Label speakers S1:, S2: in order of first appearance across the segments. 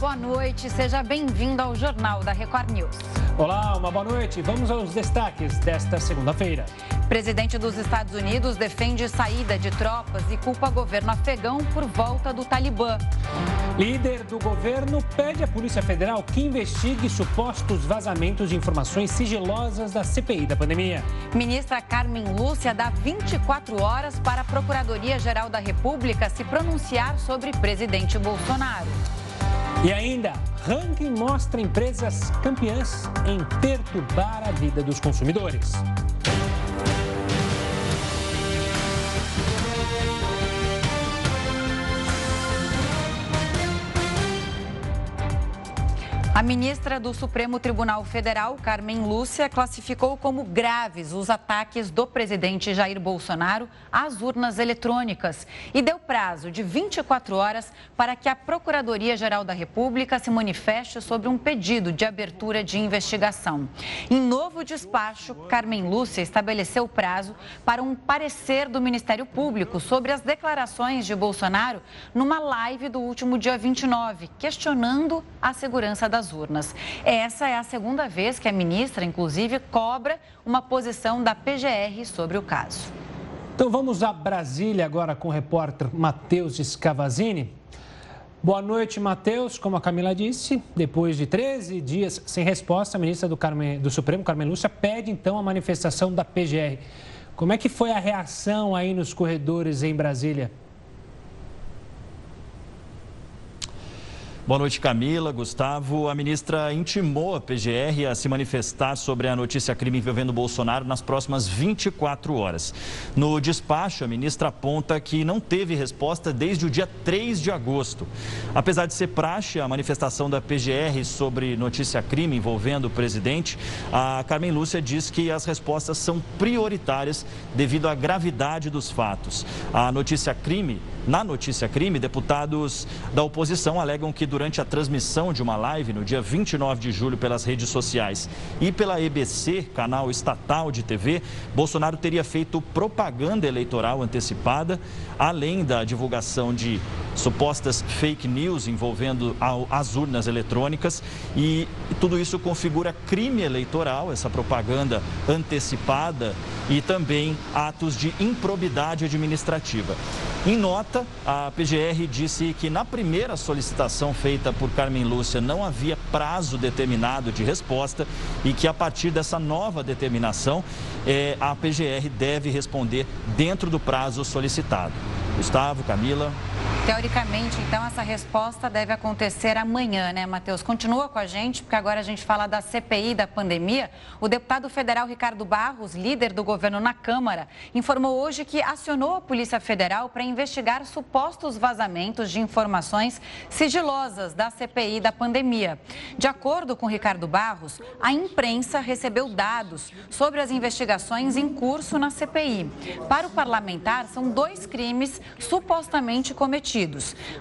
S1: boa noite. Seja bem-vindo ao Jornal da Record News.
S2: Olá, uma boa noite. Vamos aos destaques desta segunda-feira.
S1: Presidente dos Estados Unidos defende saída de tropas e culpa governo afegão por volta do Talibã.
S2: Líder do governo pede à Polícia Federal que investigue supostos vazamentos de informações sigilosas da CPI da pandemia.
S1: Ministra Carmen Lúcia dá 24 horas para a Procuradoria-Geral da República se pronunciar sobre presidente Bolsonaro.
S2: E ainda, ranking mostra empresas campeãs em perturbar a vida dos consumidores.
S1: A ministra do Supremo Tribunal Federal, Carmen Lúcia, classificou como graves os ataques do presidente Jair Bolsonaro às urnas eletrônicas e deu prazo de 24 horas para que a Procuradoria-Geral da República se manifeste sobre um pedido de abertura de investigação. Em novo despacho, Carmen Lúcia estabeleceu prazo para um parecer do Ministério Público sobre as declarações de Bolsonaro numa live do último dia 29, questionando a segurança das urnas. Essa é a segunda vez que a ministra, inclusive, cobra uma posição da PGR sobre o caso.
S2: Então vamos a Brasília agora com o repórter Matheus Scavazini. Boa noite, Matheus. Como a Camila disse, depois de 13 dias sem resposta, a ministra do, Carmen, do Supremo, Carmen Lúcia, pede então a manifestação da PGR. Como é que foi a reação aí nos corredores em Brasília?
S3: Boa noite, Camila, Gustavo. A ministra intimou a PGR a se manifestar sobre a notícia crime envolvendo Bolsonaro nas próximas 24 horas. No despacho, a ministra aponta que não teve resposta desde o dia 3 de agosto. Apesar de ser praxe a manifestação da PGR sobre notícia crime envolvendo o presidente, a Carmen Lúcia diz que as respostas são prioritárias devido à gravidade dos fatos. A notícia crime na notícia crime, deputados da oposição alegam que durante a transmissão de uma live no dia 29 de julho pelas redes sociais e pela EBC, canal estatal de TV, Bolsonaro teria feito propaganda eleitoral antecipada, além da divulgação de supostas fake news envolvendo as urnas eletrônicas e tudo isso configura crime eleitoral, essa propaganda antecipada e também atos de improbidade administrativa. Em nota, a PGR disse que na primeira solicitação feita por Carmen Lúcia não havia prazo determinado de resposta e que a partir dessa nova determinação, eh, a PGR deve responder dentro do prazo solicitado. Gustavo, Camila.
S1: Teoricamente, então, essa resposta deve acontecer amanhã, né, Matheus? Continua com a gente, porque agora a gente fala da CPI da pandemia. O deputado federal Ricardo Barros, líder do governo na Câmara, informou hoje que acionou a Polícia Federal para investigar supostos vazamentos de informações sigilosas da CPI da pandemia. De acordo com Ricardo Barros, a imprensa recebeu dados sobre as investigações em curso na CPI. Para o parlamentar, são dois crimes supostamente cometidos: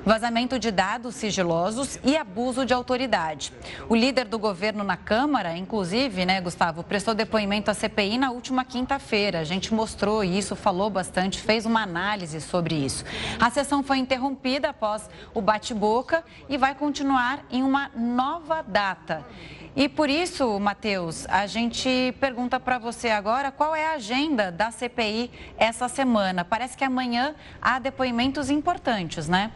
S1: vazamento de dados sigilosos e abuso de autoridade. O líder do governo na Câmara, inclusive, né, Gustavo, prestou depoimento à CPI na última quinta-feira. A gente mostrou isso, falou bastante, fez uma análise sobre isso. A sessão foi interrompida após o bate-boca e vai continuar em uma nova data. E por isso, Matheus, a gente pergunta para você agora qual é a agenda da CPI essa semana. Parece que amanhã há depoimentos importantes, né? знаем?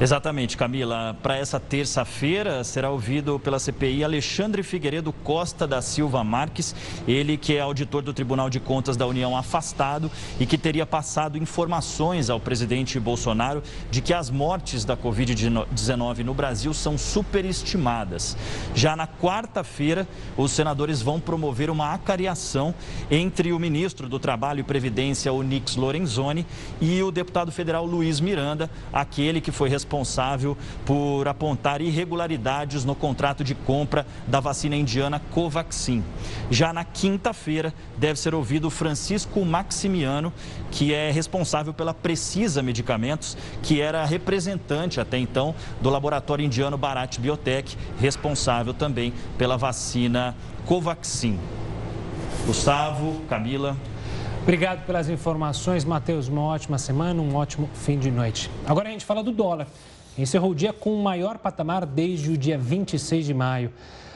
S3: Exatamente, Camila. Para essa terça-feira será ouvido pela CPI Alexandre Figueiredo Costa da Silva Marques, ele que é auditor do Tribunal de Contas da União afastado e que teria passado informações ao presidente Bolsonaro de que as mortes da Covid-19 no Brasil são superestimadas. Já na quarta-feira, os senadores vão promover uma acariação entre o ministro do Trabalho e Previdência, Onix Lorenzoni, e o deputado federal Luiz Miranda, aquele que foi responsável responsável por apontar irregularidades no contrato de compra da vacina indiana Covaxin. Já na quinta-feira, deve ser ouvido Francisco Maximiano, que é responsável pela Precisa Medicamentos, que era representante até então do laboratório indiano Bharat Biotech, responsável também pela vacina Covaxin. Gustavo, Camila.
S2: Obrigado pelas informações, Matheus. Uma ótima semana, um ótimo fim de noite. Agora a gente fala do dólar. Encerrou o dia com o maior patamar desde o dia 26 de maio.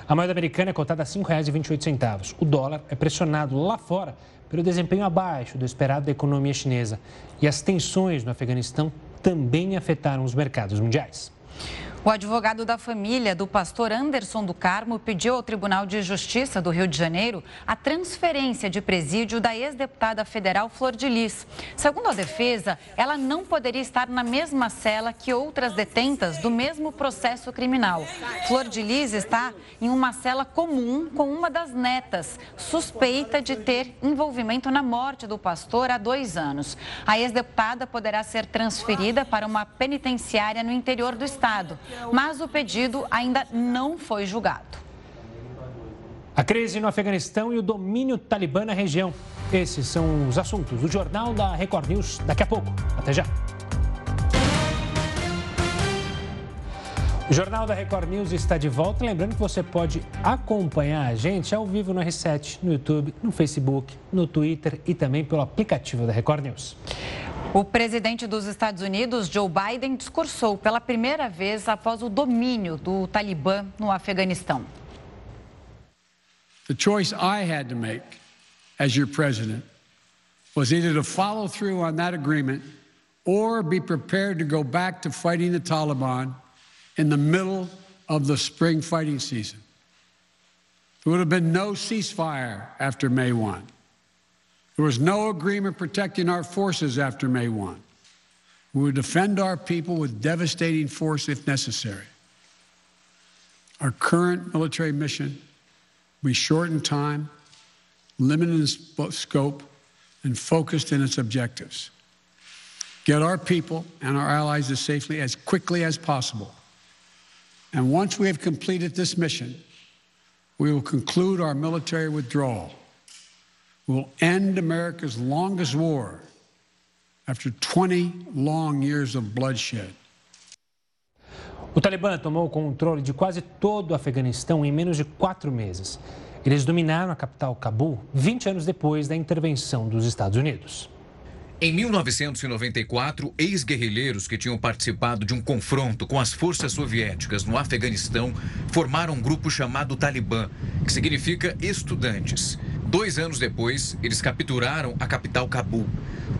S2: A moeda americana é cotada a R$ 5,28. O dólar é pressionado lá fora pelo desempenho abaixo do esperado da economia chinesa. E as tensões no Afeganistão também afetaram os mercados mundiais.
S1: O advogado da família do pastor Anderson do Carmo pediu ao Tribunal de Justiça do Rio de Janeiro a transferência de presídio da ex-deputada federal Flor de Lis. Segundo a defesa, ela não poderia estar na mesma cela que outras detentas do mesmo processo criminal. Flor de Lis está em uma cela comum com uma das netas, suspeita de ter envolvimento na morte do pastor há dois anos. A ex-deputada poderá ser transferida para uma penitenciária no interior do estado mas o pedido ainda não foi julgado.
S2: A crise no Afeganistão e o domínio talibã na região. Esses são os assuntos do Jornal da Record News daqui a pouco. Até já. O Jornal da Record News está de volta. Lembrando que você pode acompanhar a gente ao vivo no R7, no YouTube, no Facebook, no Twitter e também pelo aplicativo da Record News.
S1: O presidente dos Estados Unidos, Joe Biden, discursou pela primeira vez após o domínio do Talibã no Afeganistão.
S4: The choice I had to make as your president was either to follow through on that agreement or be prepared to go back to fighting the Taliban in the middle of the spring fighting season. There would have been no ceasefire after May 1. There was no agreement protecting our forces after May 1. We would defend our people with devastating force if necessary. Our current military mission will be short in time, limited in scope, and focused in its objectives. Get our people and our allies as safely as quickly as possible. And once we have completed this mission, we will conclude our military withdrawal will end America's longest war after 20 long years of bloodshed.
S2: O Talibã tomou o controle de quase todo o Afeganistão em menos de quatro meses. Eles dominaram a capital Cabul 20 anos depois da intervenção dos Estados Unidos.
S5: Em 1994, ex-guerrilheiros que tinham participado de um confronto com as forças soviéticas no Afeganistão formaram um grupo chamado Talibã, que significa estudantes. Dois anos depois, eles capturaram a capital Cabul.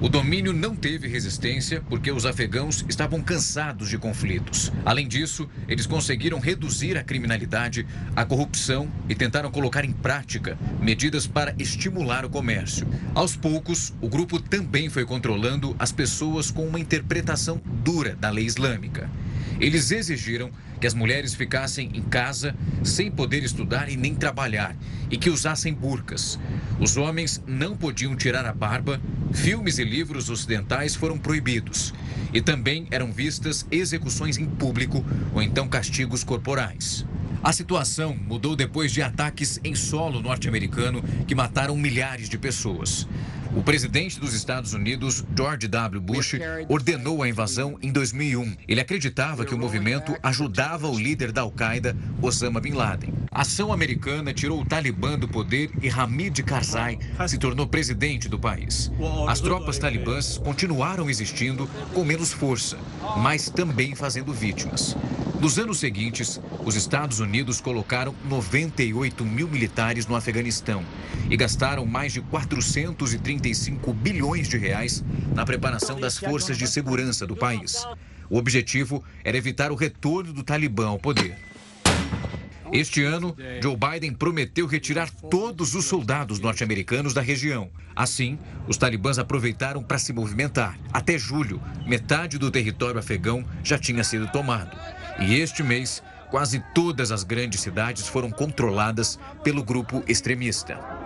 S5: O domínio não teve resistência porque os afegãos estavam cansados de conflitos. Além disso, eles conseguiram reduzir a criminalidade, a corrupção e tentaram colocar em prática medidas para estimular o comércio. Aos poucos, o grupo também foi controlando as pessoas com uma interpretação dura da lei islâmica. Eles exigiram que as mulheres ficassem em casa sem poder estudar e nem trabalhar e que usassem burcas. Os homens não podiam tirar a barba, filmes e livros ocidentais foram proibidos e também eram vistas execuções em público ou então castigos corporais. A situação mudou depois de ataques em solo norte-americano que mataram milhares de pessoas. O presidente dos Estados Unidos, George W. Bush, ordenou a invasão em 2001. Ele acreditava que o movimento ajudava o líder da Al-Qaeda, Osama Bin Laden. A ação americana tirou o Talibã do poder e Hamid Karzai se tornou presidente do país. As tropas talibãs continuaram existindo com menos força, mas também fazendo vítimas. Nos anos seguintes, os Estados Unidos colocaram 98 mil militares no Afeganistão e gastaram mais de 435 bilhões de reais na preparação das forças de segurança do país. O objetivo era evitar o retorno do Talibã ao poder. Este ano, Joe Biden prometeu retirar todos os soldados norte-americanos da região. Assim, os talibãs aproveitaram para se movimentar. Até julho, metade do território afegão já tinha sido tomado. E este mês, quase todas as grandes cidades foram controladas pelo grupo extremista.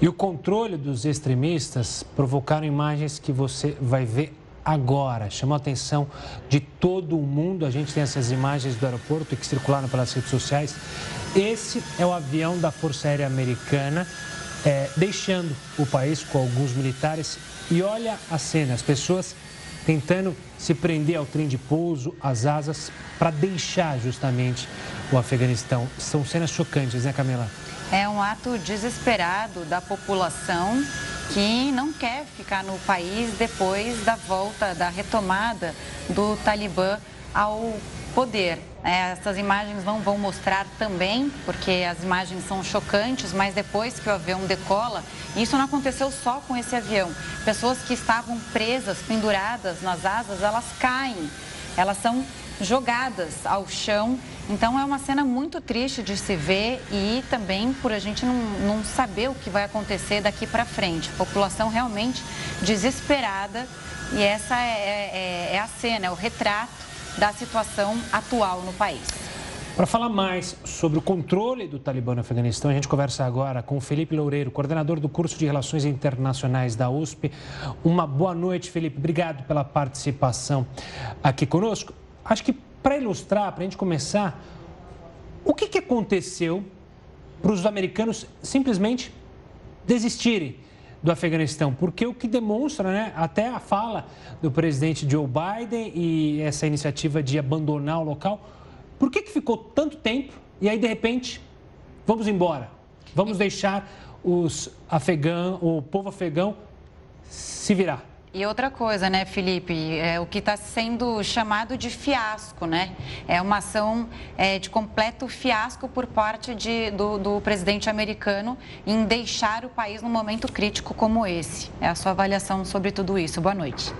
S2: E o controle dos extremistas provocaram imagens que você vai ver agora. Chamou a atenção de todo o mundo. A gente tem essas imagens do aeroporto que circularam pelas redes sociais. Esse é o avião da Força Aérea Americana, é, deixando o país com alguns militares. E olha a cena, as pessoas tentando se prender ao trem de pouso, às asas, para deixar justamente o Afeganistão. São cenas chocantes, né, Camila?
S1: É um ato desesperado da população que não quer ficar no país depois da volta, da retomada do Talibã ao poder. É, essas imagens não vão mostrar também, porque as imagens são chocantes, mas depois que o avião decola, isso não aconteceu só com esse avião. Pessoas que estavam presas, penduradas nas asas, elas caem, elas são jogadas ao chão. Então é uma cena muito triste de se ver e também por a gente não, não saber o que vai acontecer daqui para frente. População realmente desesperada e essa é, é, é a cena, é o retrato da situação atual no país.
S2: Para falar mais sobre o controle do Talibã no Afeganistão, a gente conversa agora com Felipe Loureiro, coordenador do curso de Relações Internacionais da USP. Uma boa noite, Felipe. Obrigado pela participação aqui conosco. Acho que para ilustrar, para a gente começar, o que, que aconteceu para os americanos simplesmente desistirem do Afeganistão, porque o que demonstra, né, até a fala do presidente Joe Biden e essa iniciativa de abandonar o local, por que, que ficou tanto tempo e aí, de repente, vamos embora? Vamos deixar os afegãos, o povo afegão se virar?
S1: E outra coisa, né, Felipe, é o que está sendo chamado de fiasco, né? É uma ação é, de completo fiasco por parte de, do, do, presidente americano em deixar o país num momento crítico como esse. É a sua avaliação sobre tudo isso. Boa noite.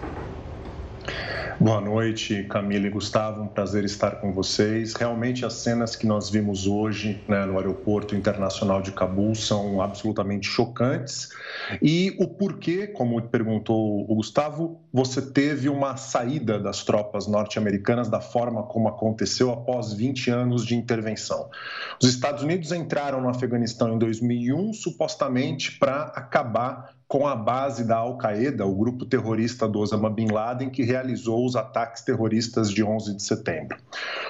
S6: Boa noite, Camila e Gustavo. Um prazer estar com vocês. Realmente, as cenas que nós vimos hoje né, no Aeroporto Internacional de Cabul são absolutamente chocantes. E o porquê, como perguntou o Gustavo, você teve uma saída das tropas norte-americanas da forma como aconteceu após 20 anos de intervenção. Os Estados Unidos entraram no Afeganistão em 2001, supostamente para acabar com a base da Al-Qaeda, o grupo terrorista do Osama Bin Laden, que realizou os ataques terroristas de 11 de setembro.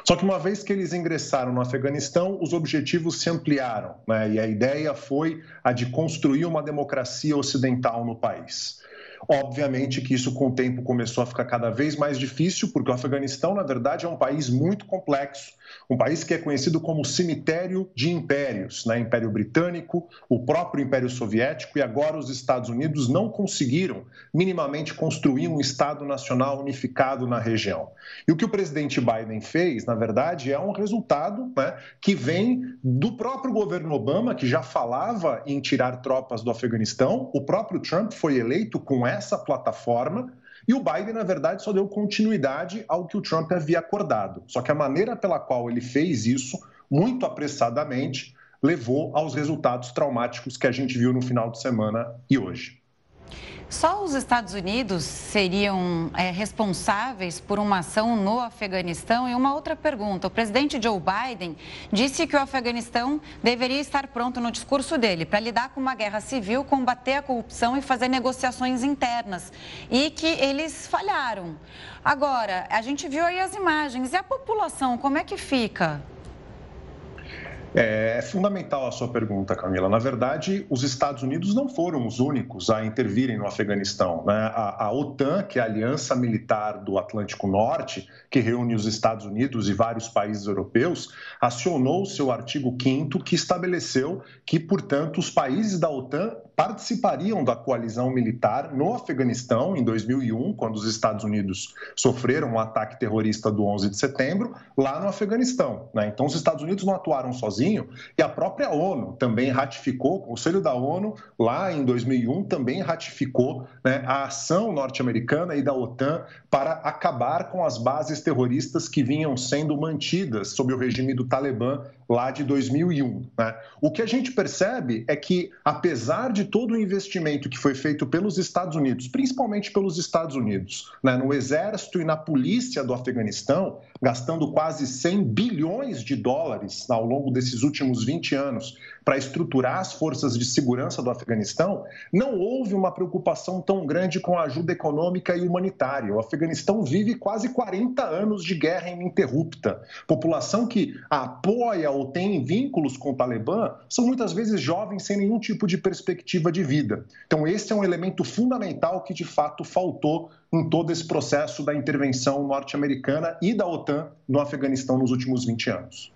S6: Só que uma vez que eles ingressaram no Afeganistão, os objetivos se ampliaram, né? e a ideia foi a de construir uma democracia ocidental no país. Obviamente que isso, com o tempo, começou a ficar cada vez mais difícil, porque o Afeganistão, na verdade, é um país muito complexo, um país que é conhecido como cemitério de impérios, né? Império Britânico, o próprio Império Soviético e agora os Estados Unidos não conseguiram minimamente construir um Estado nacional unificado na região. E o que o presidente Biden fez, na verdade, é um resultado né, que vem do próprio governo Obama, que já falava em tirar tropas do Afeganistão. O próprio Trump foi eleito com essa plataforma. E o Biden, na verdade, só deu continuidade ao que o Trump havia acordado. Só que a maneira pela qual ele fez isso, muito apressadamente, levou aos resultados traumáticos que a gente viu no final de semana e hoje.
S1: Só os Estados Unidos seriam é, responsáveis por uma ação no Afeganistão? E uma outra pergunta: o presidente Joe Biden disse que o Afeganistão deveria estar pronto no discurso dele para lidar com uma guerra civil, combater a corrupção e fazer negociações internas. E que eles falharam. Agora, a gente viu aí as imagens. E a população, como é que fica?
S6: É, é fundamental a sua pergunta, Camila. Na verdade, os Estados Unidos não foram os únicos a intervirem no Afeganistão. Né? A, a, OTAN, que é a Aliança Militar do Atlântico Norte, que reúne os Estados Unidos e vários países europeus, acionou o seu artigo 5 que estabeleceu que, portanto, os países da OTAN participariam da coalizão militar no Afeganistão em 2001, quando os Estados Unidos sofreram o um ataque terrorista do 11 de setembro, lá no Afeganistão. Né? Então, os Estados Unidos não atuaram sozinho e a própria ONU também ratificou, o Conselho da ONU, lá em 2001, também ratificou né, a ação norte-americana e da OTAN para acabar com as bases terroristas que vinham sendo mantidas sob o regime do Talibã lá de 2001. Né? O que a gente percebe é que, apesar de todo o investimento que foi feito pelos Estados Unidos, principalmente pelos Estados Unidos, né, no exército e na polícia do Afeganistão, gastando quase 100 bilhões de dólares ao longo desses últimos 20 anos para estruturar as forças de segurança do Afeganistão, não houve uma preocupação tão grande com a ajuda econômica e humanitária. O Afeganistão vive quase 40 anos de guerra ininterrupta. População que apoia ou tem vínculos com o Talibã são muitas vezes jovens sem nenhum tipo de perspectiva de vida. Então, esse é um elemento fundamental que de fato faltou em todo esse processo da intervenção norte-americana e da OTAN no Afeganistão nos últimos 20 anos.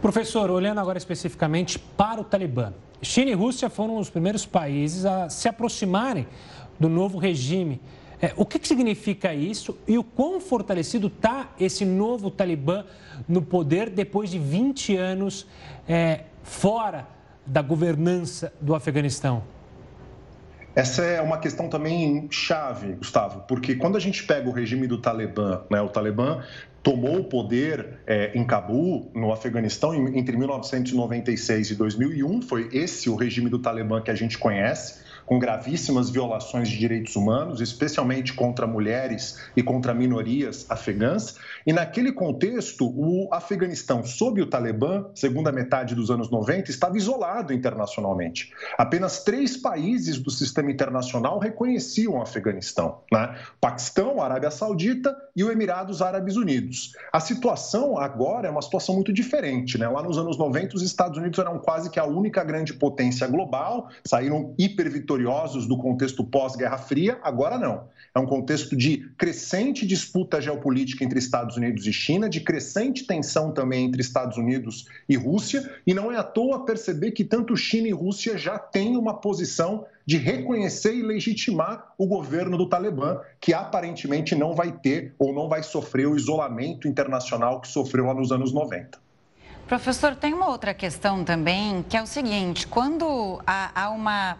S2: Professor, olhando agora especificamente para o Talibã, China e Rússia foram os primeiros países a se aproximarem do novo regime. É, o que, que significa isso e o quão fortalecido está esse novo Talibã no poder depois de 20 anos é, fora da governança do Afeganistão?
S6: Essa é uma questão também chave, Gustavo, porque quando a gente pega o regime do Talibã, né, o Talibã tomou o poder é, em Cabul, no Afeganistão, entre 1996 e 2001. Foi esse o regime do Talibã que a gente conhece com gravíssimas violações de direitos humanos, especialmente contra mulheres e contra minorias afegãs. E naquele contexto, o Afeganistão, sob o Talibã, segunda metade dos anos 90, estava isolado internacionalmente. Apenas três países do sistema internacional reconheciam o Afeganistão: né? Paquistão, Arábia Saudita e os Emirados Árabes Unidos. A situação agora é uma situação muito diferente. Né? Lá nos anos 90, os Estados Unidos eram quase que a única grande potência global, saíram hipervitoriosos vitoriosos do contexto pós-Guerra Fria, agora não. É um contexto de crescente disputa geopolítica entre Estados Unidos e China, de crescente tensão também entre Estados Unidos e Rússia, e não é à toa perceber que tanto China e Rússia já têm uma posição de reconhecer e legitimar o governo do Talibã, que aparentemente não vai ter ou não vai sofrer o isolamento internacional que sofreu lá nos anos 90.
S1: Professor, tem uma outra questão também, que é o seguinte: quando há, há, uma.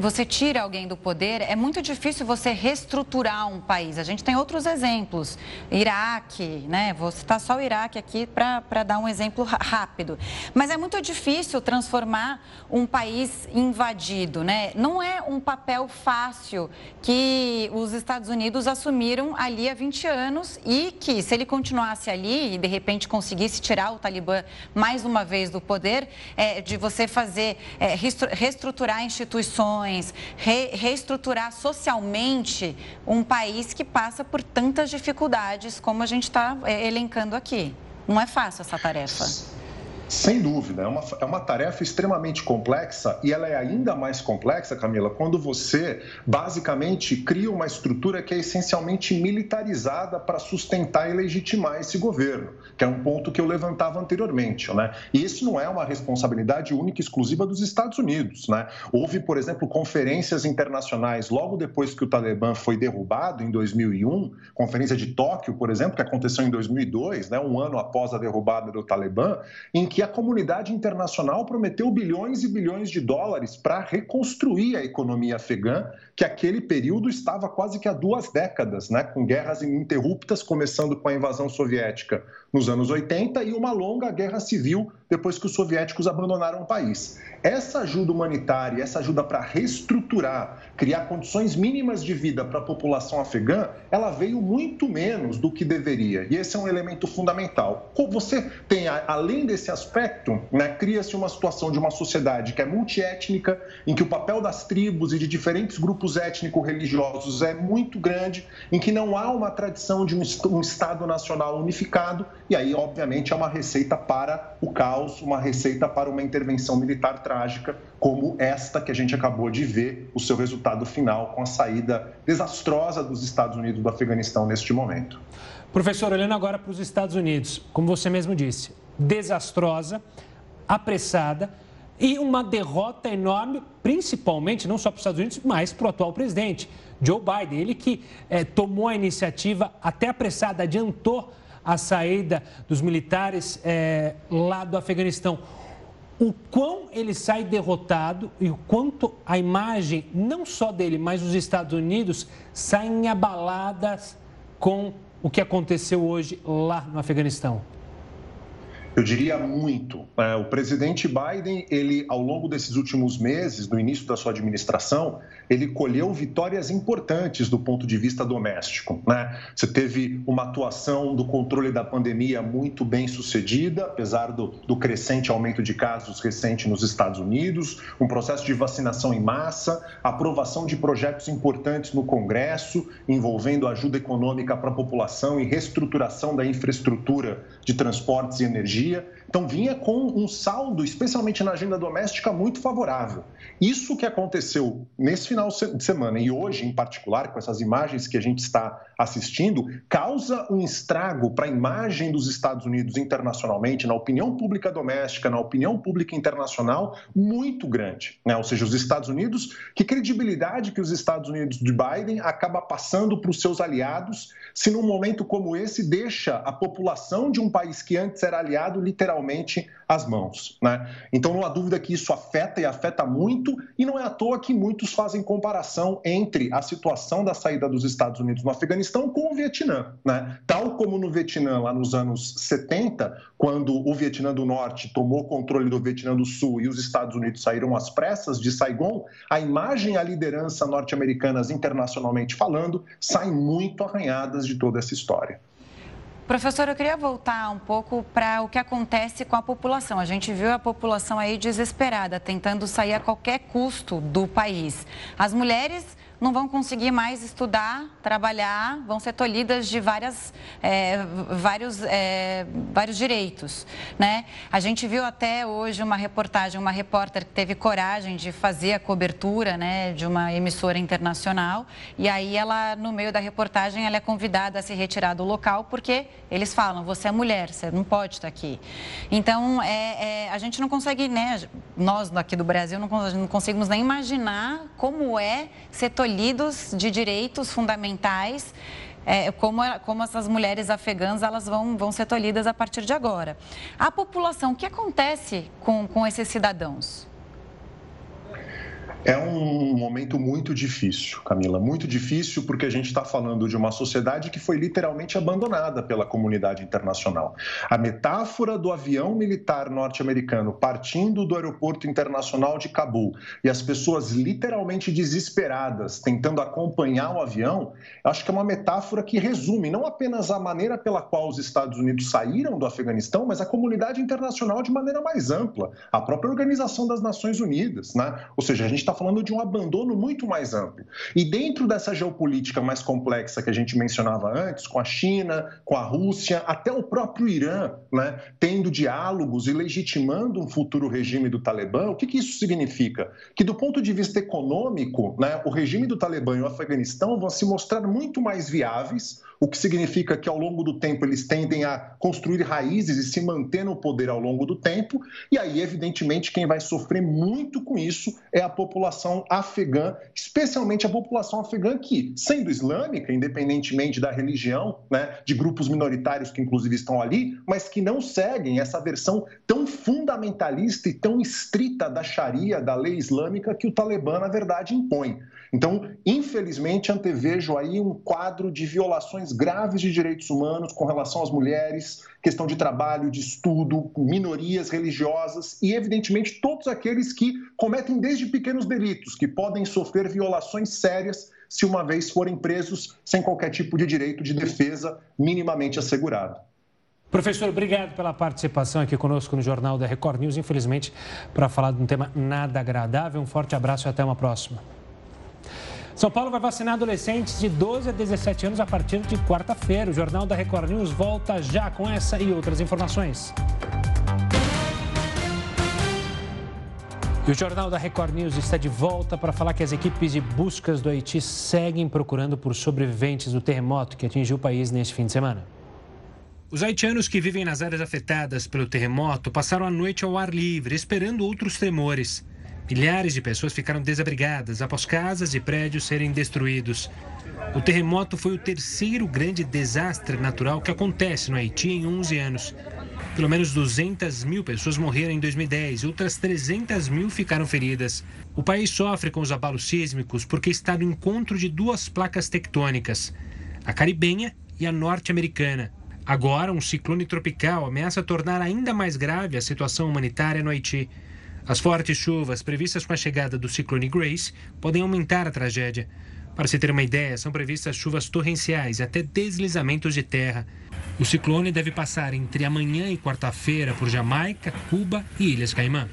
S1: Você tira alguém do poder, é muito difícil você reestruturar um país. A gente tem outros exemplos. Iraque, né? Vou citar só o Iraque aqui para dar um exemplo rápido. Mas é muito difícil transformar um país invadido, né? Não é um papel fácil que os Estados Unidos assumiram ali há 20 anos e que, se ele continuasse ali e de repente conseguisse tirar o Talibã mais uma vez do poder, é, de você fazer, é, reestruturar instituições, re, reestruturar socialmente um país que passa por tantas dificuldades como a gente está é, elencando aqui. Não é fácil essa tarefa.
S6: Sem dúvida, é uma, é uma tarefa extremamente complexa e ela é ainda mais complexa, Camila, quando você basicamente cria uma estrutura que é essencialmente militarizada para sustentar e legitimar esse governo, que é um ponto que eu levantava anteriormente. Né? E isso não é uma responsabilidade única e exclusiva dos Estados Unidos. Né? Houve, por exemplo, conferências internacionais logo depois que o Talibã foi derrubado, em 2001, conferência de Tóquio, por exemplo, que aconteceu em 2002, né, um ano após a derrubada do Talibã, em que a comunidade internacional prometeu bilhões e bilhões de dólares para reconstruir a economia afegã, que aquele período estava quase que há duas décadas, né, com guerras ininterruptas, começando com a invasão soviética nos anos 80 e uma longa guerra civil depois que os soviéticos abandonaram o país. Essa ajuda humanitária, essa ajuda para reestruturar, criar condições mínimas de vida para a população afegã, ela veio muito menos do que deveria. E esse é um elemento fundamental. Você tem, além desse aspecto, né, cria-se uma situação de uma sociedade que é multiétnica, em que o papel das tribos e de diferentes grupos étnico-religiosos é muito grande, em que não há uma tradição de um Estado nacional unificado, e aí, obviamente, é uma receita para o caos, uma receita para uma intervenção militar trágica, como esta que a gente acabou de ver, o seu resultado final com a saída desastrosa dos Estados Unidos do Afeganistão neste momento.
S2: Professor, olhando agora para os Estados Unidos, como você mesmo disse, desastrosa, apressada e uma derrota enorme, principalmente não só para os Estados Unidos, mas para o atual presidente, Joe Biden. Ele que é, tomou a iniciativa até apressada, adiantou a saída dos militares é, lá do Afeganistão. O quão ele sai derrotado e o quanto a imagem, não só dele, mas dos Estados Unidos, saem abaladas com o que aconteceu hoje lá no Afeganistão.
S6: Eu diria muito. É, o presidente Biden, ele, ao longo desses últimos meses, no início da sua administração, ele colheu vitórias importantes do ponto de vista doméstico. Né? Você teve uma atuação do controle da pandemia muito bem sucedida, apesar do, do crescente aumento de casos recente nos Estados Unidos, um processo de vacinação em massa, aprovação de projetos importantes no Congresso, envolvendo ajuda econômica para a população e reestruturação da infraestrutura de transportes e energia. Então, vinha com um saldo, especialmente na agenda doméstica, muito favorável. Isso que aconteceu nesse final de semana. E hoje, em particular, com essas imagens que a gente está assistindo, causa um estrago para a imagem dos Estados Unidos internacionalmente, na opinião pública doméstica, na opinião pública internacional, muito grande. Né? Ou seja, os Estados Unidos, que credibilidade que os Estados Unidos de Biden acaba passando para os seus aliados, se num momento como esse deixa a população de um país que antes era aliado literalmente às mãos. Né? Então não há dúvida que isso afeta e afeta muito, e não é à toa que muitos fazem comparação entre a situação da saída dos Estados Unidos no Afeganistão com o Vietnã. Né? Tal como no Vietnã, lá nos anos 70, quando o Vietnã do Norte tomou controle do Vietnã do Sul e os Estados Unidos saíram às pressas de Saigon, a imagem e a liderança norte-americanas internacionalmente falando saem muito arranhadas de toda essa história.
S1: Professor, eu queria voltar um pouco para o que acontece com a população. A gente viu a população aí desesperada, tentando sair a qualquer custo do país. As mulheres não vão conseguir mais estudar, trabalhar, vão ser tolhidas de várias, é, vários, é, vários direitos. Né? A gente viu até hoje uma reportagem, uma repórter que teve coragem de fazer a cobertura né, de uma emissora internacional e aí ela, no meio da reportagem, ela é convidada a se retirar do local porque eles falam, você é mulher, você não pode estar aqui. Então, é, é a gente não consegue, né, nós aqui do Brasil não, não conseguimos nem imaginar como é ser tolhido tolhidos de direitos fundamentais, é, como, como essas mulheres afegãs elas vão, vão ser tolhidas a partir de agora. A população, o que acontece com, com esses cidadãos?
S6: É um momento muito difícil, Camila, muito difícil porque a gente está falando de uma sociedade que foi literalmente abandonada pela comunidade internacional. A metáfora do avião militar norte-americano partindo do aeroporto internacional de Cabul e as pessoas literalmente desesperadas tentando acompanhar o avião, acho que é uma metáfora que resume não apenas a maneira pela qual os Estados Unidos saíram do Afeganistão, mas a comunidade internacional de maneira mais ampla, a própria Organização das Nações Unidas, né? Ou seja, a gente está está falando de um abandono muito mais amplo. E dentro dessa geopolítica mais complexa que a gente mencionava antes, com a China, com a Rússia, até o próprio Irã, né, tendo diálogos e legitimando um futuro regime do Talibã, o que, que isso significa? Que do ponto de vista econômico, né, o regime do Talibã e o Afeganistão vão se mostrar muito mais viáveis o que significa que ao longo do tempo eles tendem a construir raízes e se manter no poder ao longo do tempo, e aí, evidentemente, quem vai sofrer muito com isso é a população afegã, especialmente a população afegã que, sendo islâmica, independentemente da religião, né, de grupos minoritários que inclusive estão ali, mas que não seguem essa versão tão fundamentalista e tão estrita da Sharia, da lei islâmica, que o Talibã, na verdade, impõe. Então, infelizmente, antevejo aí um quadro de violações graves de direitos humanos com relação às mulheres, questão de trabalho, de estudo, minorias religiosas e, evidentemente, todos aqueles que cometem desde pequenos delitos, que podem sofrer violações sérias se uma vez forem presos sem qualquer tipo de direito de defesa minimamente assegurado.
S2: Professor, obrigado pela participação aqui conosco no Jornal da Record News. Infelizmente, para falar de um tema nada agradável. Um forte abraço e até uma próxima. São Paulo vai vacinar adolescentes de 12 a 17 anos a partir de quarta-feira. O Jornal da Record News volta já com essa e outras informações. E o Jornal da Record News está de volta para falar que as equipes de buscas do Haiti seguem procurando por sobreviventes do terremoto que atingiu o país neste fim de semana. Os haitianos que vivem nas áreas afetadas pelo terremoto passaram a noite ao ar livre, esperando outros tremores. Milhares de pessoas ficaram desabrigadas após casas e prédios serem destruídos. O terremoto foi o terceiro grande desastre natural que acontece no Haiti em 11 anos. Pelo menos 200 mil pessoas morreram em 2010 e outras 300 mil ficaram feridas. O país sofre com os abalos sísmicos porque está no encontro de duas placas tectônicas, a caribenha e a norte-americana. Agora, um ciclone tropical ameaça tornar ainda mais grave a situação humanitária no Haiti. As fortes chuvas previstas com a chegada do ciclone Grace podem aumentar a tragédia. Para se ter uma ideia, são previstas chuvas torrenciais e até deslizamentos de terra. O ciclone deve passar entre amanhã e quarta-feira por Jamaica, Cuba e Ilhas Caimã.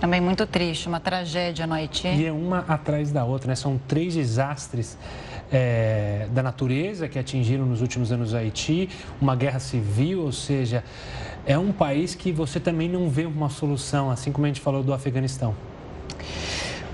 S1: Também muito triste, uma tragédia no Haiti.
S2: E é uma atrás da outra, né? São três desastres é, da natureza que atingiram nos últimos anos o Haiti, uma guerra civil, ou seja, é um país que você também não vê uma solução, assim como a gente falou do Afeganistão.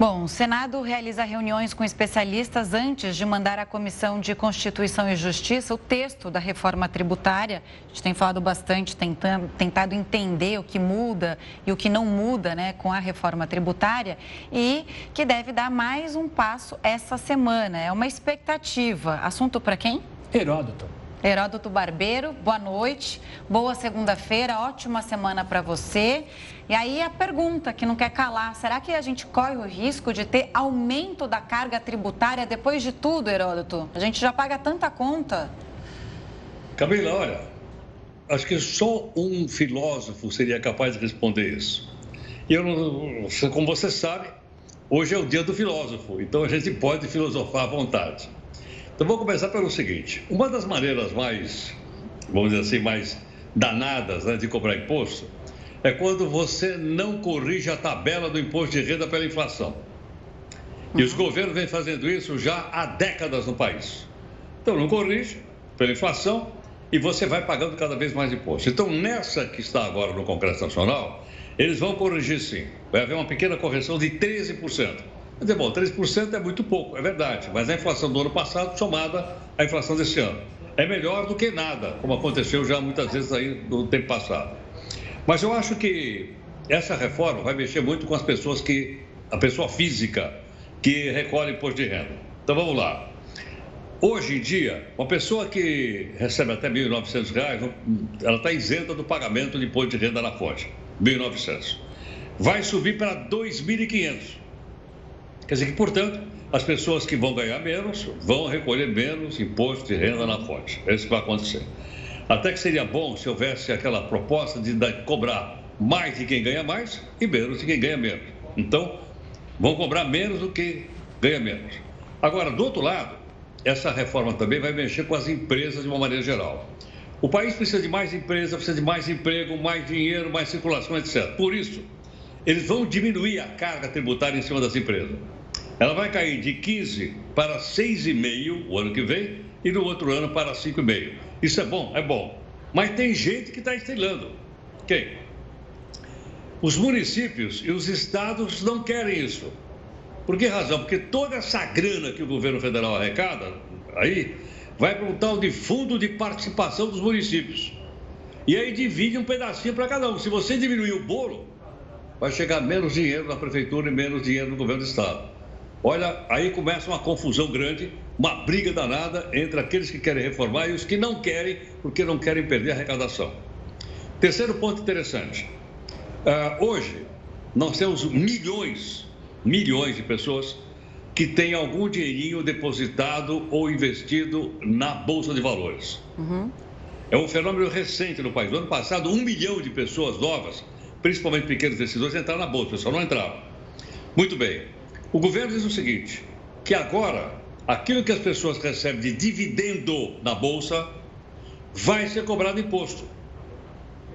S1: Bom, o Senado realiza reuniões com especialistas antes de mandar à Comissão de Constituição e Justiça o texto da reforma tributária. A gente tem falado bastante, tentando, tentado entender o que muda e o que não muda né, com a reforma tributária e que deve dar mais um passo essa semana. É uma expectativa. Assunto para quem?
S2: Heródoto.
S1: Heródoto Barbeiro, boa noite, boa segunda-feira, ótima semana para você. E aí a pergunta que não quer calar: será que a gente corre o risco de ter aumento da carga tributária depois de tudo, Heródoto? A gente já paga tanta conta.
S7: Camila, olha, acho que só um filósofo seria capaz de responder isso. E eu, como você sabe, hoje é o dia do filósofo, então a gente pode filosofar à vontade. Então, vou começar pelo seguinte: uma das maneiras mais, vamos dizer assim, mais danadas né, de cobrar imposto é quando você não corrige a tabela do imposto de renda pela inflação. E os governos vêm fazendo isso já há décadas no país. Então, não corrige pela inflação e você vai pagando cada vez mais imposto. Então, nessa que está agora no Congresso Nacional, eles vão corrigir sim. Vai haver uma pequena correção de 13%. Quer dizer, bom, 3% é muito pouco, é verdade, mas a inflação do ano passado somada à inflação desse ano. É melhor do que nada, como aconteceu já muitas vezes aí no tempo passado. Mas eu acho que essa reforma vai mexer muito com as pessoas que, a pessoa física que recolhe imposto de renda. Então vamos lá. Hoje em dia, uma pessoa que recebe até R$ 1.900, ela está isenta do pagamento de imposto de renda na fonte, R$ 1.900. Vai subir para R$ 2.500. Quer dizer que, portanto, as pessoas que vão ganhar menos vão recolher menos imposto de renda na fonte. É isso que vai acontecer. Até que seria bom se houvesse aquela proposta de cobrar mais de quem ganha mais e menos de quem ganha menos. Então, vão cobrar menos do que ganha menos. Agora, do outro lado, essa reforma também vai mexer com as empresas de uma maneira geral. O país precisa de mais empresas, precisa de mais emprego, mais dinheiro, mais circulação, etc. Por isso, eles vão diminuir a carga tributária em cima das empresas. Ela vai cair de 15 para 6,5 o ano que vem e no outro ano para 5,5. Isso é bom? É bom. Mas tem gente que está estrelando. Quem? Os municípios e os estados não querem isso. Por que razão? Porque toda essa grana que o governo federal arrecada, aí, vai para um tal de fundo de participação dos municípios. E aí divide um pedacinho para cada um. Se você diminuir o bolo, vai chegar menos dinheiro na prefeitura e menos dinheiro no governo do estado. Olha, aí começa uma confusão grande, uma briga danada entre aqueles que querem reformar e os que não querem, porque não querem perder a arrecadação. Terceiro ponto interessante. Uh, hoje, nós temos milhões, milhões de pessoas que têm algum dinheirinho depositado ou investido na Bolsa de Valores. Uhum. É um fenômeno recente no país. No ano passado, um milhão de pessoas novas, principalmente pequenos decisores, entraram na Bolsa, só não entravam. Muito bem. O governo diz o seguinte: que agora aquilo que as pessoas recebem de dividendo na Bolsa vai ser cobrado imposto.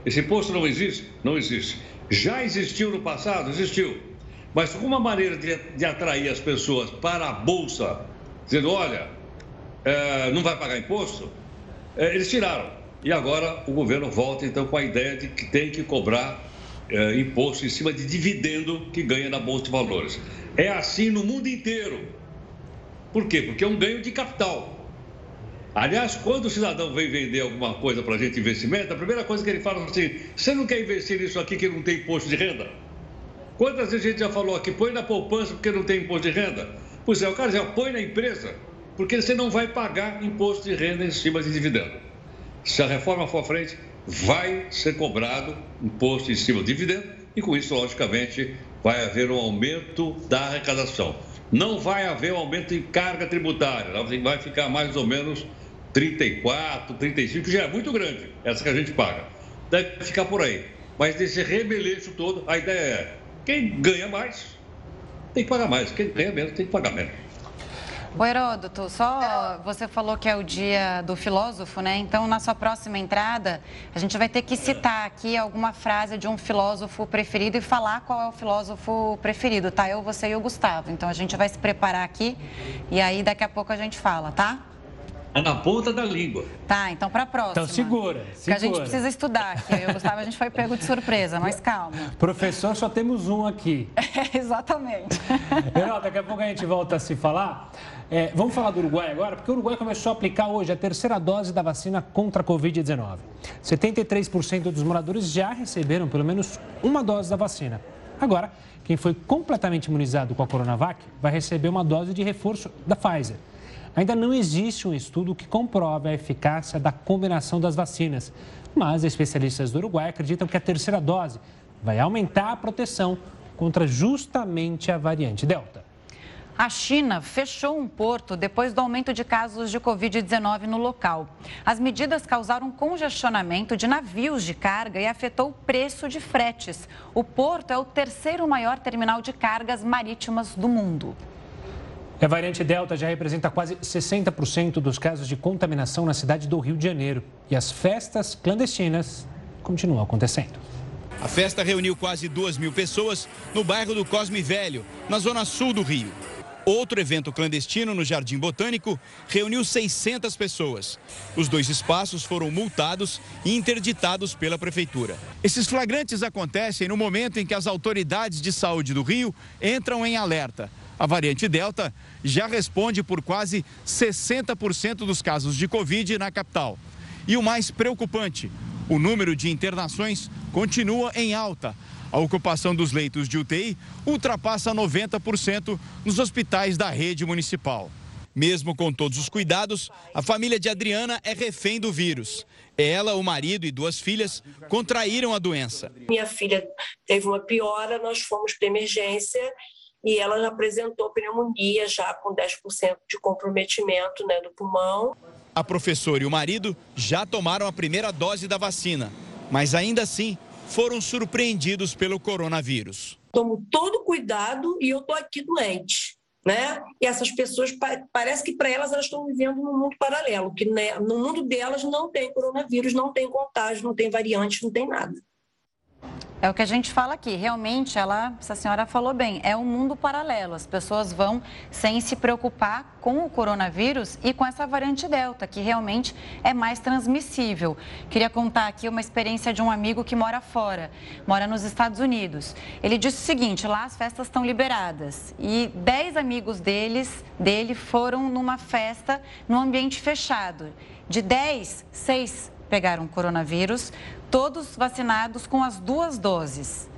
S7: Esse imposto não existe? Não existe. Já existiu no passado? Existiu. Mas uma maneira de, de atrair as pessoas para a Bolsa, dizendo: olha, é, não vai pagar imposto, é, eles tiraram. E agora o governo volta então com a ideia de que tem que cobrar é, imposto em cima de dividendo que ganha na Bolsa de Valores. É assim no mundo inteiro. Por quê? Porque é um ganho de capital. Aliás, quando o cidadão vem vender alguma coisa para a gente investimento, a primeira coisa que ele fala é assim: você não quer investir nisso aqui que não tem imposto de renda? Quantas vezes a gente já falou aqui, põe na poupança porque não tem imposto de renda? Pois é, o cara já põe na empresa, porque você não vai pagar imposto de renda em cima de dividendo. Se a reforma for à frente, vai ser cobrado imposto em cima de dividendo e com isso, logicamente, vai haver um aumento da arrecadação. Não vai haver um aumento em carga tributária, ela vai ficar mais ou menos 34, 35, que já é muito grande, essa que a gente paga. Deve ficar por aí. Mas desse rebeleixo todo, a ideia é: quem ganha mais tem que pagar mais, quem ganha menos tem que pagar menos.
S1: O Heródoto, só você falou que é o dia do filósofo, né? Então, na sua próxima entrada, a gente vai ter que citar aqui alguma frase de um filósofo preferido e falar qual é o filósofo preferido, tá? Eu, você e o Gustavo. Então, a gente vai se preparar aqui e aí daqui a pouco a gente fala, tá?
S7: É na ponta da língua.
S1: Tá, então para a próxima.
S2: Então segura, segura. Porque
S1: a gente precisa estudar aqui. Eu Gustavo, a gente foi pego de surpresa, mas calma.
S2: Professor, só temos um aqui.
S1: É, exatamente.
S2: Herói, daqui a pouco a gente volta a se falar. É, vamos falar do Uruguai agora, porque o Uruguai começou a aplicar hoje a terceira dose da vacina contra a Covid-19. 73% dos moradores já receberam pelo menos uma dose da vacina. Agora, quem foi completamente imunizado com a Coronavac vai receber uma dose de reforço da Pfizer. Ainda não existe um estudo que comprove a eficácia da combinação das vacinas, mas especialistas do Uruguai acreditam que a terceira dose vai aumentar a proteção contra justamente a variante Delta.
S1: A China fechou um porto depois do aumento de casos de Covid-19 no local. As medidas causaram congestionamento de navios de carga e afetou o preço de fretes. O porto é o terceiro maior terminal de cargas marítimas do mundo.
S2: A variante Delta já representa quase 60% dos casos de contaminação na cidade do Rio de Janeiro. E as festas clandestinas continuam acontecendo.
S8: A festa reuniu quase 2 mil pessoas no bairro do Cosme Velho, na zona sul do Rio. Outro evento clandestino no Jardim Botânico reuniu 600 pessoas. Os dois espaços foram multados e interditados pela prefeitura. Esses flagrantes acontecem no momento em que as autoridades de saúde do Rio entram em alerta a variante Delta já responde por quase 60% dos casos de Covid na capital. E o mais preocupante, o número de internações continua em alta. A ocupação dos leitos de UTI ultrapassa 90% nos hospitais da rede municipal. Mesmo com todos os cuidados, a família de Adriana é refém do vírus. Ela, o marido e duas filhas contraíram a doença.
S9: Minha filha teve uma piora, nós fomos para emergência e ela já apresentou pneumonia já com 10% de comprometimento né, do pulmão.
S8: A professora e o marido já tomaram a primeira dose da vacina, mas ainda assim foram surpreendidos pelo coronavírus.
S9: Tomo todo cuidado e eu estou aqui doente. Né? E essas pessoas, parece que para elas, elas estão vivendo num mundo paralelo, que né, no mundo delas não tem coronavírus, não tem contágio, não tem variante, não tem nada.
S1: É o que a gente fala aqui. Realmente, ela, essa senhora falou bem, é um mundo paralelo. As pessoas vão sem se preocupar com o coronavírus e com essa variante Delta, que realmente é mais transmissível. Queria contar aqui uma experiência de um amigo que mora fora, mora nos Estados Unidos. Ele disse o seguinte: lá as festas estão liberadas e dez amigos deles, dele foram numa festa num ambiente fechado. De dez, seis pegaram coronavírus, todos vacinados com as duas doses.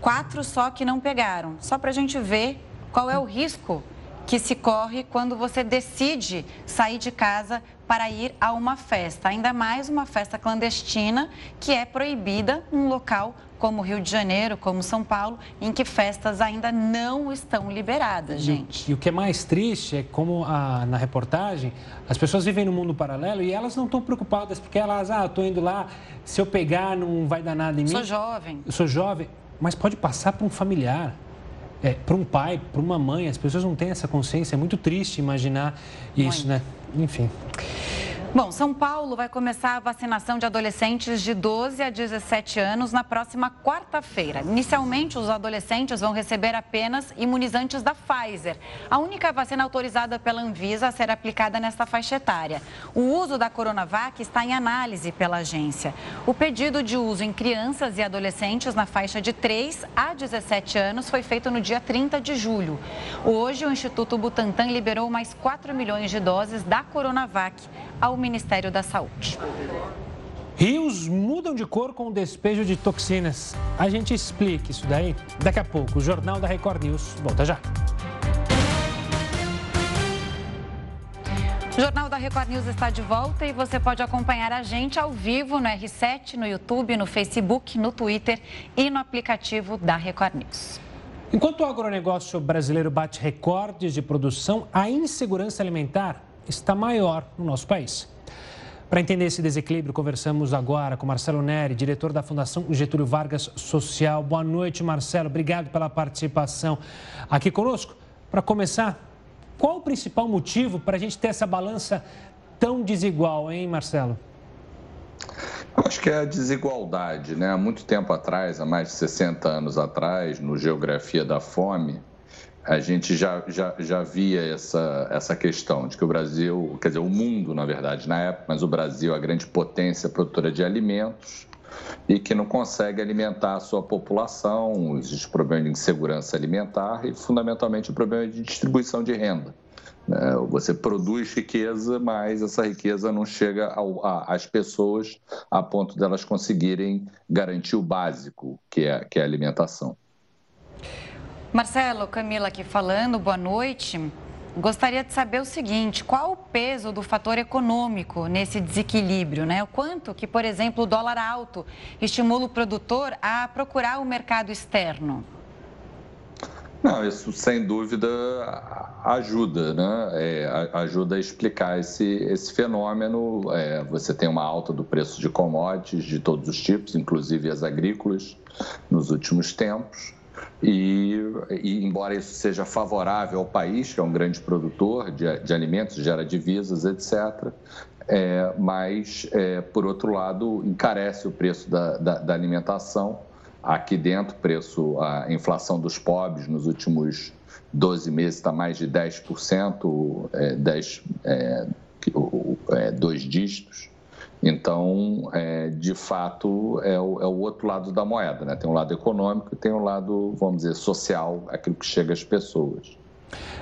S1: Quatro só que não pegaram. Só para a gente ver qual é o risco que se corre quando você decide sair de casa para ir a uma festa, ainda mais uma festa clandestina que é proibida num local como Rio de Janeiro, como São Paulo, em que festas ainda não estão liberadas, gente.
S2: E, e o que é mais triste é como a, na reportagem as pessoas vivem no mundo paralelo e elas não estão preocupadas porque elas, ah, estou indo lá, se eu pegar não vai dar nada em mim.
S1: Sou jovem.
S2: Eu sou jovem, mas pode passar para um familiar é, para um pai, para uma mãe, as pessoas não têm essa consciência. É muito triste imaginar isso, muito. né? Enfim.
S1: Bom, São Paulo vai começar a vacinação de adolescentes de 12 a 17 anos na próxima quarta-feira. Inicialmente, os adolescentes vão receber apenas imunizantes da Pfizer, a única vacina autorizada pela Anvisa a ser aplicada nesta faixa etária. O uso da Coronavac está em análise pela agência. O pedido de uso em crianças e adolescentes na faixa de 3 a 17 anos foi feito no dia 30 de julho. Hoje, o Instituto Butantan liberou mais 4 milhões de doses da Coronavac ao Ministério da Saúde.
S2: Rios mudam de cor com o despejo de toxinas. A gente explica isso daí daqui a pouco. O Jornal da Record News volta já.
S1: O Jornal da Record News está de volta e você pode acompanhar a gente ao vivo no R7, no YouTube, no Facebook, no Twitter e no aplicativo da Record News.
S2: Enquanto o agronegócio brasileiro bate recordes de produção, a insegurança alimentar está maior no nosso país. Para entender esse desequilíbrio, conversamos agora com Marcelo Neri, diretor da Fundação Getúlio Vargas Social. Boa noite, Marcelo. Obrigado pela participação aqui conosco. Para começar, Qual o principal motivo para a gente ter essa balança tão desigual, hein, Marcelo?
S10: Eu acho que é a desigualdade, né? Há muito tempo atrás, há mais de 60 anos atrás, no Geografia da Fome, a gente já, já, já via essa, essa questão de que o Brasil, quer dizer, o mundo, na verdade, na época, mas o Brasil, a grande potência produtora de alimentos, e que não consegue alimentar a sua população, os problemas de insegurança alimentar e, fundamentalmente, o problema de distribuição de renda. Né? Você produz riqueza, mas essa riqueza não chega às pessoas a ponto delas conseguirem garantir o básico, que é, que é a alimentação.
S1: Marcelo, Camila aqui falando, boa noite. Gostaria de saber o seguinte: qual o peso do fator econômico nesse desequilíbrio? Né? O quanto que, por exemplo, o dólar alto estimula o produtor a procurar o mercado externo?
S10: Não, isso sem dúvida ajuda, né? É, ajuda a explicar esse, esse fenômeno. É, você tem uma alta do preço de commodities de todos os tipos, inclusive as agrícolas, nos últimos tempos. E, e, embora isso seja favorável ao país, que é um grande produtor de, de alimentos, gera divisas, etc., é, mas, é, por outro lado, encarece o preço da, da, da, alimentação. Aqui dentro, preço, a inflação dos pobres nos últimos 12 meses está mais de 10%, é, 10, é, é, dois dígitos. Então, é, de fato, é o, é o, outro lado da moeda, né? Tem um lado econômico e tem um lado, vamos dizer, social, aquilo que chega às pessoas.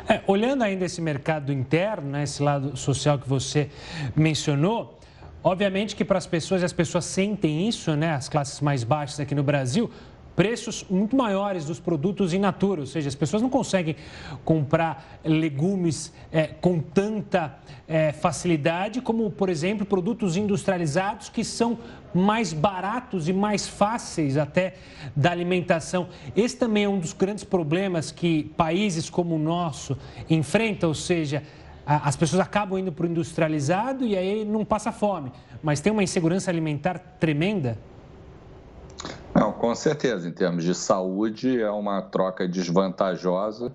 S2: É, olhando ainda esse mercado interno, né, esse lado social que você mencionou, obviamente que para as pessoas, as pessoas sentem isso, né, as classes mais baixas aqui no Brasil, preços muito maiores dos produtos in natura, ou seja, as pessoas não conseguem comprar legumes é, com tanta é, facilidade como, por exemplo, produtos industrializados que são mais baratos e mais fáceis até da alimentação. Esse também é um dos grandes problemas que países como o nosso enfrentam, ou seja, as pessoas acabam indo para o industrializado e aí não passa fome, mas tem uma insegurança alimentar tremenda.
S10: Não, com certeza. Em termos de saúde, é uma troca desvantajosa.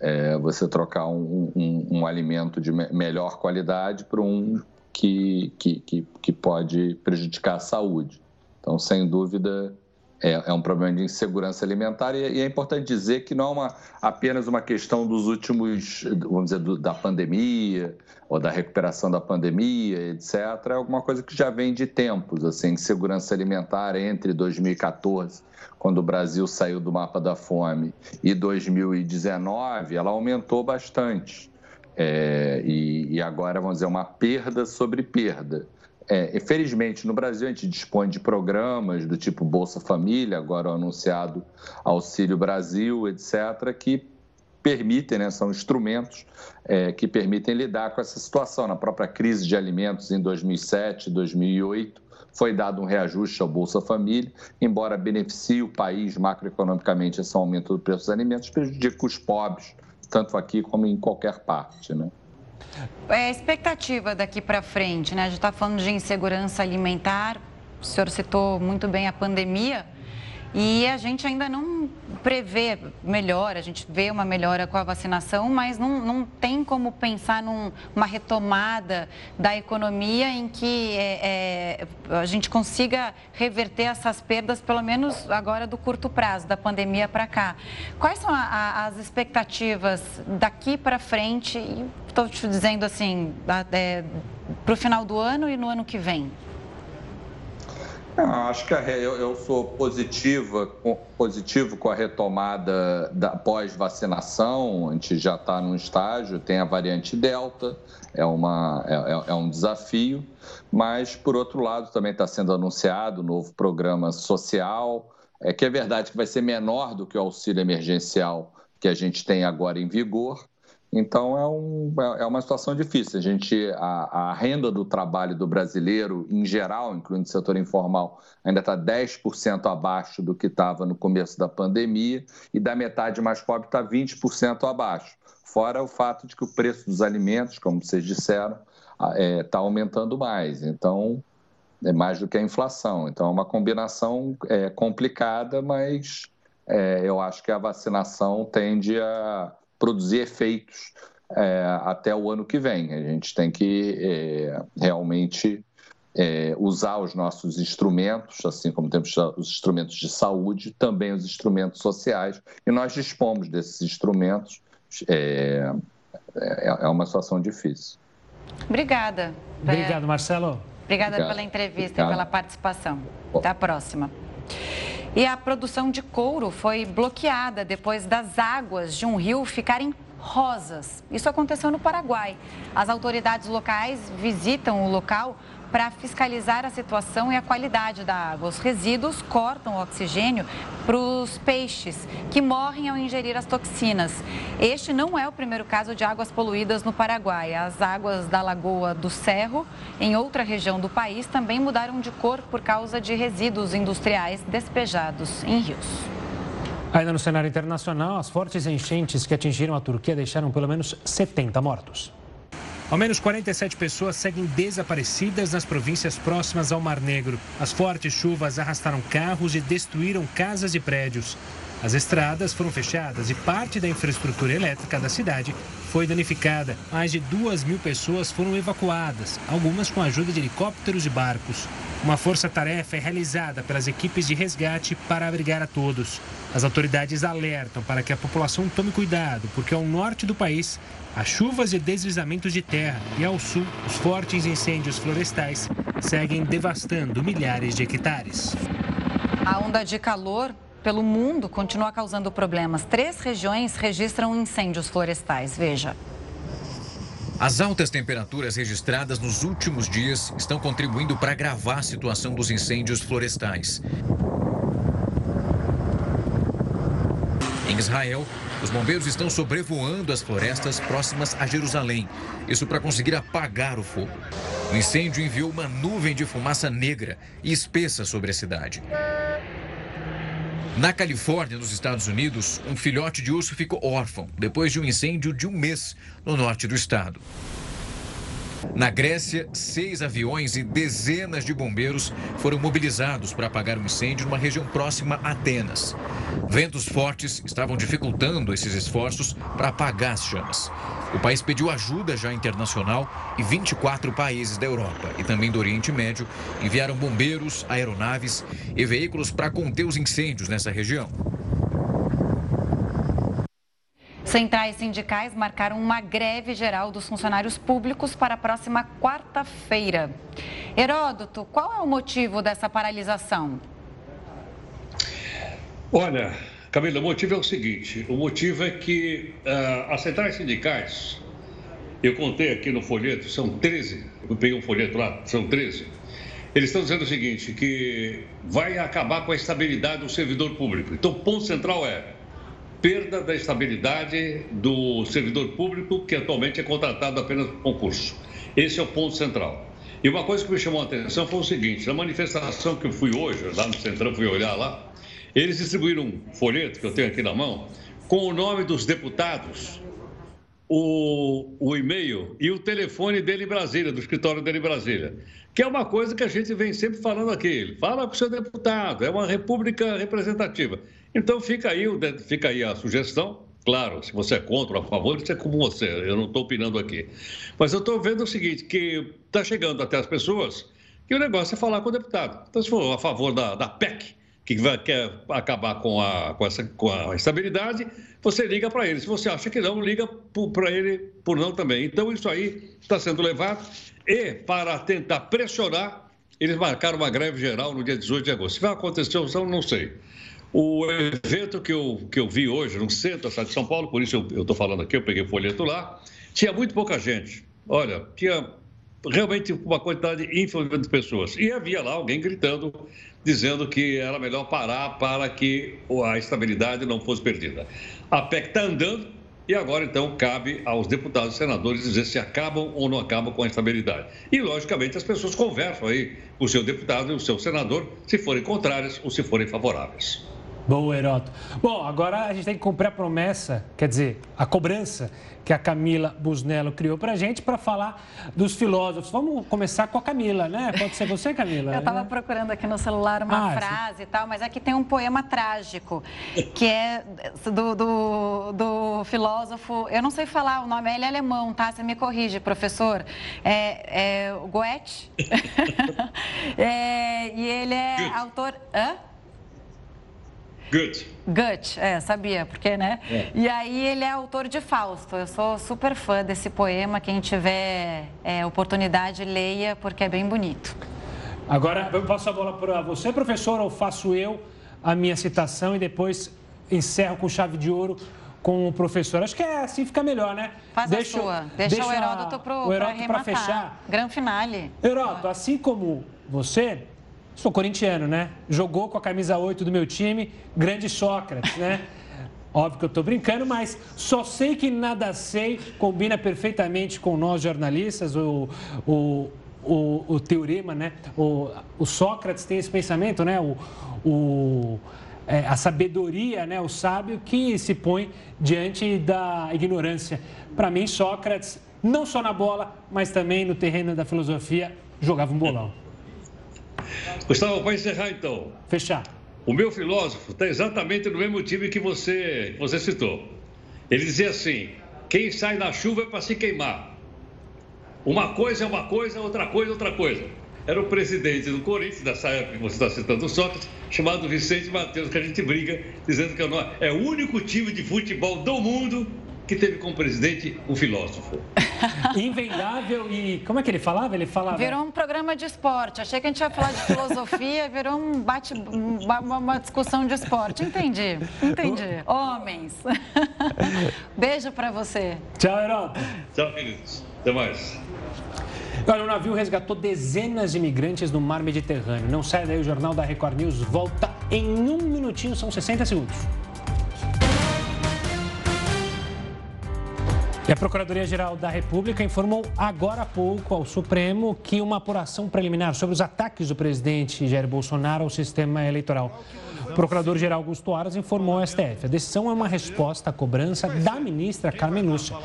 S10: É, você trocar um, um, um, alimento de melhor qualidade por um que, que, que, que, pode prejudicar a saúde. Então, sem dúvida, é, é um problema de insegurança alimentar e, e, é importante dizer que não é uma, apenas uma questão dos últimos, vamos dizer, do, da pandemia ou da recuperação da pandemia, etc. É alguma coisa que já vem de tempos, assim, insegurança alimentar entre 2014, quando o Brasil saiu do mapa da fome, e 2019, ela aumentou bastante. É, e, e agora, vamos dizer, uma perda sobre perda. É, felizmente, no Brasil, a gente dispõe de programas do tipo Bolsa Família, agora anunciado Auxílio Brasil, etc., que permitem, né, são instrumentos é, que permitem lidar com essa situação. Na própria crise de alimentos em 2007, 2008, foi dado um reajuste ao Bolsa Família, embora beneficie o país macroeconomicamente esse aumento do preço dos alimentos, prejudica os pobres, tanto aqui como em qualquer parte. Né?
S1: É a expectativa daqui para frente, né? A gente está falando de insegurança alimentar, o senhor citou muito bem a pandemia. E a gente ainda não prevê melhora, a gente vê uma melhora com a vacinação, mas não, não tem como pensar numa num, retomada da economia em que é, é, a gente consiga reverter essas perdas, pelo menos agora do curto prazo, da pandemia para cá. Quais são a, a, as expectativas daqui para frente? Estou te dizendo assim, é, para o final do ano e no ano que vem.
S10: Não, acho que eu, eu, sou positiva, positivo com a retomada da pós-vacinação. A gente já está num estágio, tem a variante Delta, é, uma, é, é, é um desafio, mas, por outro lado, também está sendo anunciado um novo programa social, é que é verdade que vai ser menor do que o auxílio emergencial que a gente tem agora em vigor, então é, um, é uma situação difícil. A gente a, a, renda do trabalho do brasileiro em geral, incluindo o setor informal, ainda está 10% abaixo do que estava no começo da pandemia e da metade mais pobre está 20% abaixo. Fora o fato de que o preço dos alimentos, como vocês disseram, está é, tá aumentando mais. Então é mais do que a inflação. Então é uma combinação é, complicada, mas é, eu acho que a vacinação tende a produzir efeitos é, até o ano que vem. A gente tem que é, realmente é, usar os nossos instrumentos, assim como temos os instrumentos de saúde, também os instrumentos sociais, e nós dispomos desses instrumentos. É, é, é uma situação difícil.
S1: Obrigada.
S2: Obrigado, Marcelo.
S1: Obrigada Obrigado. pela entrevista Obrigado. e pela participação. Até a próxima. E a produção de couro foi bloqueada depois das águas de um rio ficarem rosas. Isso aconteceu no Paraguai. As autoridades locais visitam o local para fiscalizar a situação e a qualidade da água. Os resíduos cortam o oxigênio para os peixes, que morrem ao ingerir as toxinas. Este não é o primeiro caso de águas poluídas no Paraguai. As águas da Lagoa do Cerro, em outra região do país, também mudaram de cor por causa de resíduos industriais despejados em rios.
S2: Ainda no cenário internacional, as fortes enchentes que atingiram a Turquia deixaram pelo menos 70 mortos. Ao menos 47 pessoas seguem desaparecidas nas províncias próximas ao Mar Negro. As fortes chuvas arrastaram carros e destruíram casas e prédios. As estradas foram fechadas e parte da infraestrutura elétrica da cidade foi danificada. Mais de duas mil pessoas foram evacuadas, algumas com a ajuda de helicópteros e barcos. Uma força-tarefa é realizada pelas equipes de resgate para abrigar a todos. As autoridades alertam para que a população tome cuidado, porque ao norte do país as chuvas e deslizamentos de terra e ao sul, os fortes incêndios florestais seguem devastando milhares de hectares.
S1: A onda de calor pelo mundo continua causando problemas. Três regiões registram incêndios florestais. Veja.
S5: As altas temperaturas registradas nos últimos dias estão contribuindo para agravar a situação dos incêndios florestais. Em Israel, os bombeiros estão sobrevoando as florestas próximas a Jerusalém. Isso para conseguir apagar o fogo. O incêndio enviou uma nuvem de fumaça negra e espessa sobre a cidade. Na Califórnia, nos Estados Unidos, um filhote de urso ficou órfão depois de um incêndio de um mês no norte do estado. Na Grécia, seis aviões e dezenas de bombeiros foram mobilizados para apagar um incêndio numa região próxima a Atenas. Ventos fortes estavam dificultando esses esforços para apagar as chamas. O país pediu ajuda já internacional e 24 países da Europa e também do Oriente Médio enviaram bombeiros, aeronaves e veículos para conter os incêndios nessa região.
S1: Centrais sindicais marcaram uma greve geral dos funcionários públicos para a próxima quarta-feira. Heródoto, qual é o motivo dessa paralisação?
S7: Olha, Camila, o motivo é o seguinte: o motivo é que uh, as centrais sindicais, eu contei aqui no folheto, são 13, eu peguei um folheto lá, são 13. Eles estão dizendo o seguinte: que vai acabar com a estabilidade do servidor público. Então, o ponto central é perda da estabilidade do servidor público que atualmente é contratado apenas por concurso. Esse é o ponto central. E uma coisa que me chamou a atenção foi o seguinte: na manifestação que eu fui hoje, lá no Centrão, fui olhar lá, eles distribuíram um folheto que eu tenho aqui na mão com o nome dos deputados, o, o e-mail e o telefone dele em Brasília, do escritório dele em Brasília. Que é uma coisa que a gente vem sempre falando aqui. Fala com o seu deputado, é uma república representativa. Então fica aí, fica aí a sugestão. Claro, se você é contra ou a favor, isso é como você, eu não estou opinando aqui. Mas eu estou vendo o seguinte, que está chegando até as pessoas que o negócio é falar com o deputado. Então, se for a favor da, da PEC, que vai, quer acabar com a, com, essa, com a estabilidade, você liga para ele. Se você acha que não, liga para ele por não também. Então, isso aí está sendo levado. E, para tentar pressionar, eles marcaram uma greve geral no dia 18 de agosto. Se vai acontecer ou não, não sei. O evento que eu, que eu vi hoje no centro da cidade de São Paulo, por isso eu estou falando aqui, eu peguei o folheto lá, tinha muito pouca gente. Olha, tinha realmente uma quantidade ínfima de pessoas. E havia lá alguém gritando, dizendo que era melhor parar para que a estabilidade não fosse perdida. A PEC está andando e agora, então, cabe aos deputados e senadores dizer se acabam ou não acabam com a estabilidade. E, logicamente, as pessoas conversam aí o seu deputado e o seu senador, se forem contrárias ou se forem favoráveis.
S2: Boa, Heroto. Bom, agora a gente tem que cumprir a promessa, quer dizer, a cobrança que a Camila Busnello criou para a gente para falar dos filósofos. Vamos começar com a Camila, né? Pode ser você, Camila?
S1: Eu estava procurando aqui no celular uma ah, frase sim. e tal, mas aqui tem um poema trágico, que é do, do, do, filósofo, eu não sei falar o nome, ele é alemão, tá? Você me corrige, professor. É, é Goethe. é, e ele é autor... Hã?
S7: Goethe.
S1: Goethe, é, sabia, porque, né? É. E aí ele é autor de Fausto. Eu sou super fã desse poema. Quem tiver é, oportunidade, leia, porque é bem bonito.
S2: Agora, eu passo a bola para você, professor, ou faço eu a minha citação e depois encerro com chave de ouro com o professor. Acho que é assim fica melhor, né?
S1: Faz deixa, a sua. Deixa, deixa o Heródoto para fechar. Gran finale.
S2: Heródoto, assim como você, Sou corintiano, né? Jogou com a camisa 8 do meu time, grande Sócrates, né? Óbvio que eu estou brincando, mas só sei que nada sei combina perfeitamente com nós jornalistas, o, o, o, o teorema, né? O, o Sócrates tem esse pensamento, né? O, o, é, a sabedoria, né? O sábio que se põe diante da ignorância. Para mim, Sócrates, não só na bola, mas também no terreno da filosofia, jogava um bolão.
S7: Gustavo, para encerrar então.
S2: Fechar.
S7: O meu filósofo está exatamente no mesmo time que você, que você citou. Ele dizia assim: quem sai na chuva é para se queimar. Uma coisa é uma coisa, outra coisa é outra coisa. Era o presidente do Corinthians, nessa época que você está citando o Sócrates, chamado Vicente Matheus, que a gente briga, dizendo que é o único time de futebol do mundo que teve como presidente um filósofo.
S2: Invendável e. Como é que ele falava? Ele falava.
S1: Virou um programa de esporte. Achei que a gente ia falar de filosofia, virou um bate, uma, uma discussão de esporte. Entendi, entendi. Homens. Beijo para você.
S2: Tchau, Herói.
S7: Tchau, queridos. Até mais.
S2: Olha, o navio resgatou dezenas de imigrantes no mar Mediterrâneo. Não sai daí, o Jornal da Record News volta em um minutinho, são 60 segundos. E a Procuradoria-Geral da República informou agora há pouco ao Supremo que uma apuração preliminar sobre os ataques do presidente Jair Bolsonaro ao sistema eleitoral. O Procurador-Geral Augusto Aras informou ao STF. A decisão é uma resposta à cobrança da ministra Carmen Lúcia.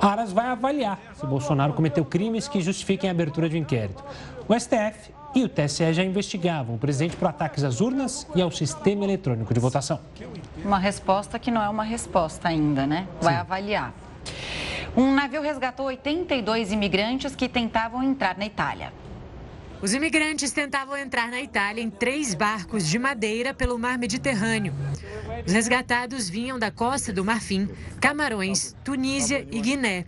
S2: Aras vai avaliar se Bolsonaro cometeu crimes que justifiquem a abertura de um inquérito. O STF e o TSE já investigavam o presidente por ataques às urnas e ao sistema eletrônico de votação.
S1: Uma resposta que não é uma resposta ainda, né? Vai Sim. avaliar. Um navio resgatou 82 imigrantes que tentavam entrar na Itália.
S11: Os imigrantes tentavam entrar na Itália em três barcos de madeira pelo mar Mediterrâneo. Os resgatados vinham da costa do Marfim, Camarões, Tunísia e Guiné.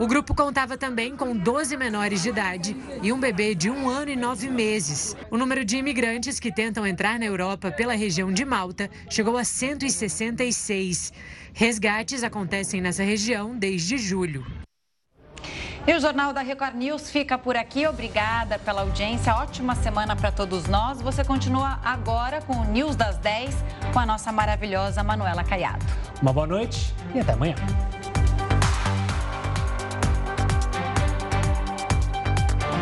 S11: O grupo contava também com 12 menores de idade e um bebê de um ano e nove meses. O número de imigrantes que tentam entrar na Europa pela região de Malta chegou a 166. Resgates acontecem nessa região desde julho.
S1: E o Jornal da Record News fica por aqui. Obrigada pela audiência. Ótima semana para todos nós. Você continua agora com o News das 10 com a nossa maravilhosa Manuela Caiado.
S2: Uma boa noite e até amanhã.